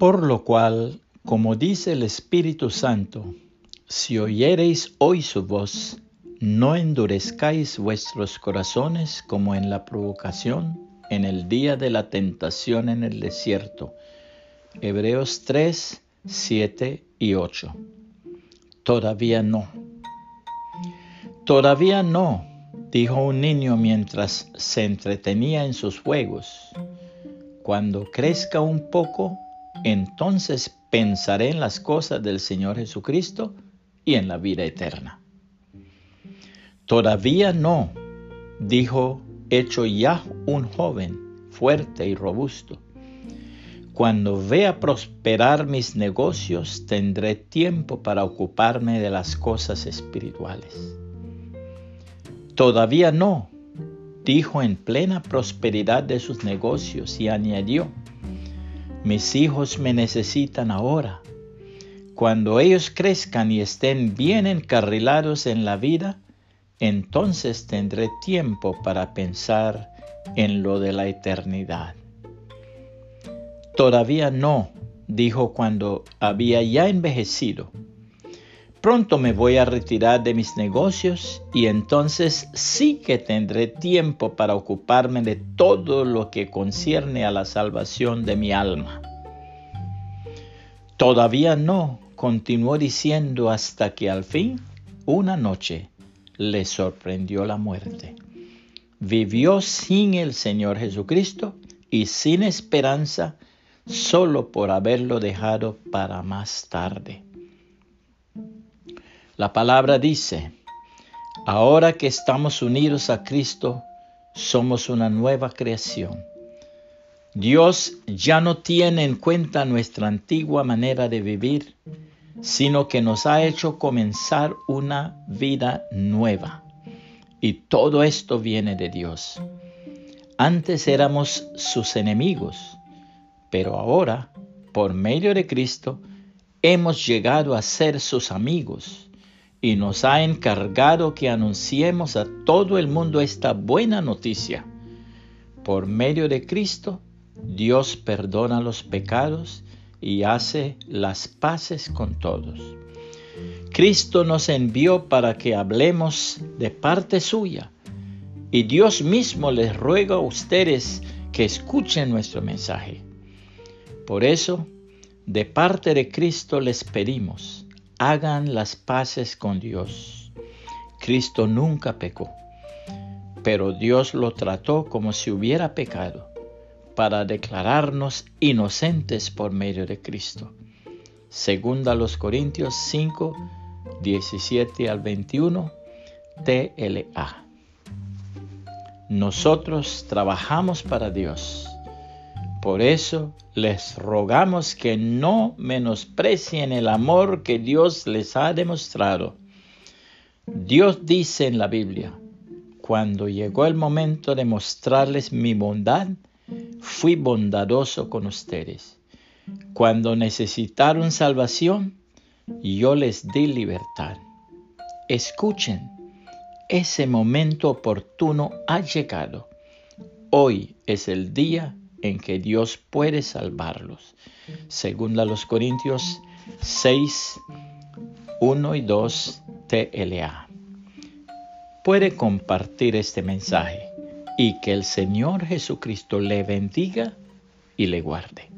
Por lo cual, como dice el Espíritu Santo, si oyereis hoy su voz, no endurezcáis vuestros corazones como en la provocación en el día de la tentación en el desierto. Hebreos 3, 7 y 8. Todavía no. Todavía no, dijo un niño mientras se entretenía en sus juegos. Cuando crezca un poco, entonces pensaré en las cosas del Señor Jesucristo y en la vida eterna. Todavía no, dijo hecho ya un joven fuerte y robusto. Cuando vea prosperar mis negocios, tendré tiempo para ocuparme de las cosas espirituales. Todavía no, dijo en plena prosperidad de sus negocios y añadió, mis hijos me necesitan ahora. Cuando ellos crezcan y estén bien encarrilados en la vida, entonces tendré tiempo para pensar en lo de la eternidad. Todavía no, dijo cuando había ya envejecido. Pronto me voy a retirar de mis negocios y entonces sí que tendré tiempo para ocuparme de todo lo que concierne a la salvación de mi alma. Todavía no, continuó diciendo hasta que al fin, una noche, le sorprendió la muerte. Vivió sin el Señor Jesucristo y sin esperanza solo por haberlo dejado para más tarde. La palabra dice, ahora que estamos unidos a Cristo, somos una nueva creación. Dios ya no tiene en cuenta nuestra antigua manera de vivir, sino que nos ha hecho comenzar una vida nueva. Y todo esto viene de Dios. Antes éramos sus enemigos, pero ahora, por medio de Cristo, hemos llegado a ser sus amigos y nos ha encargado que anunciemos a todo el mundo esta buena noticia. Por medio de Cristo, Dios perdona los pecados y hace las paces con todos. Cristo nos envió para que hablemos de parte suya y Dios mismo les ruega a ustedes que escuchen nuestro mensaje. Por eso, de parte de Cristo les pedimos, hagan las paces con Dios. Cristo nunca pecó, pero Dios lo trató como si hubiera pecado para declararnos inocentes por medio de Cristo. Segunda los Corintios 5, 17 al 21, TLA. Nosotros trabajamos para Dios. Por eso les rogamos que no menosprecien el amor que Dios les ha demostrado. Dios dice en la Biblia, cuando llegó el momento de mostrarles mi bondad, fui bondadoso con ustedes. Cuando necesitaron salvación, yo les di libertad. Escuchen, ese momento oportuno ha llegado. Hoy es el día en que Dios puede salvarlos. Según los Corintios 6, 1 y 2 TLA. Puede compartir este mensaje y que el Señor Jesucristo le bendiga y le guarde.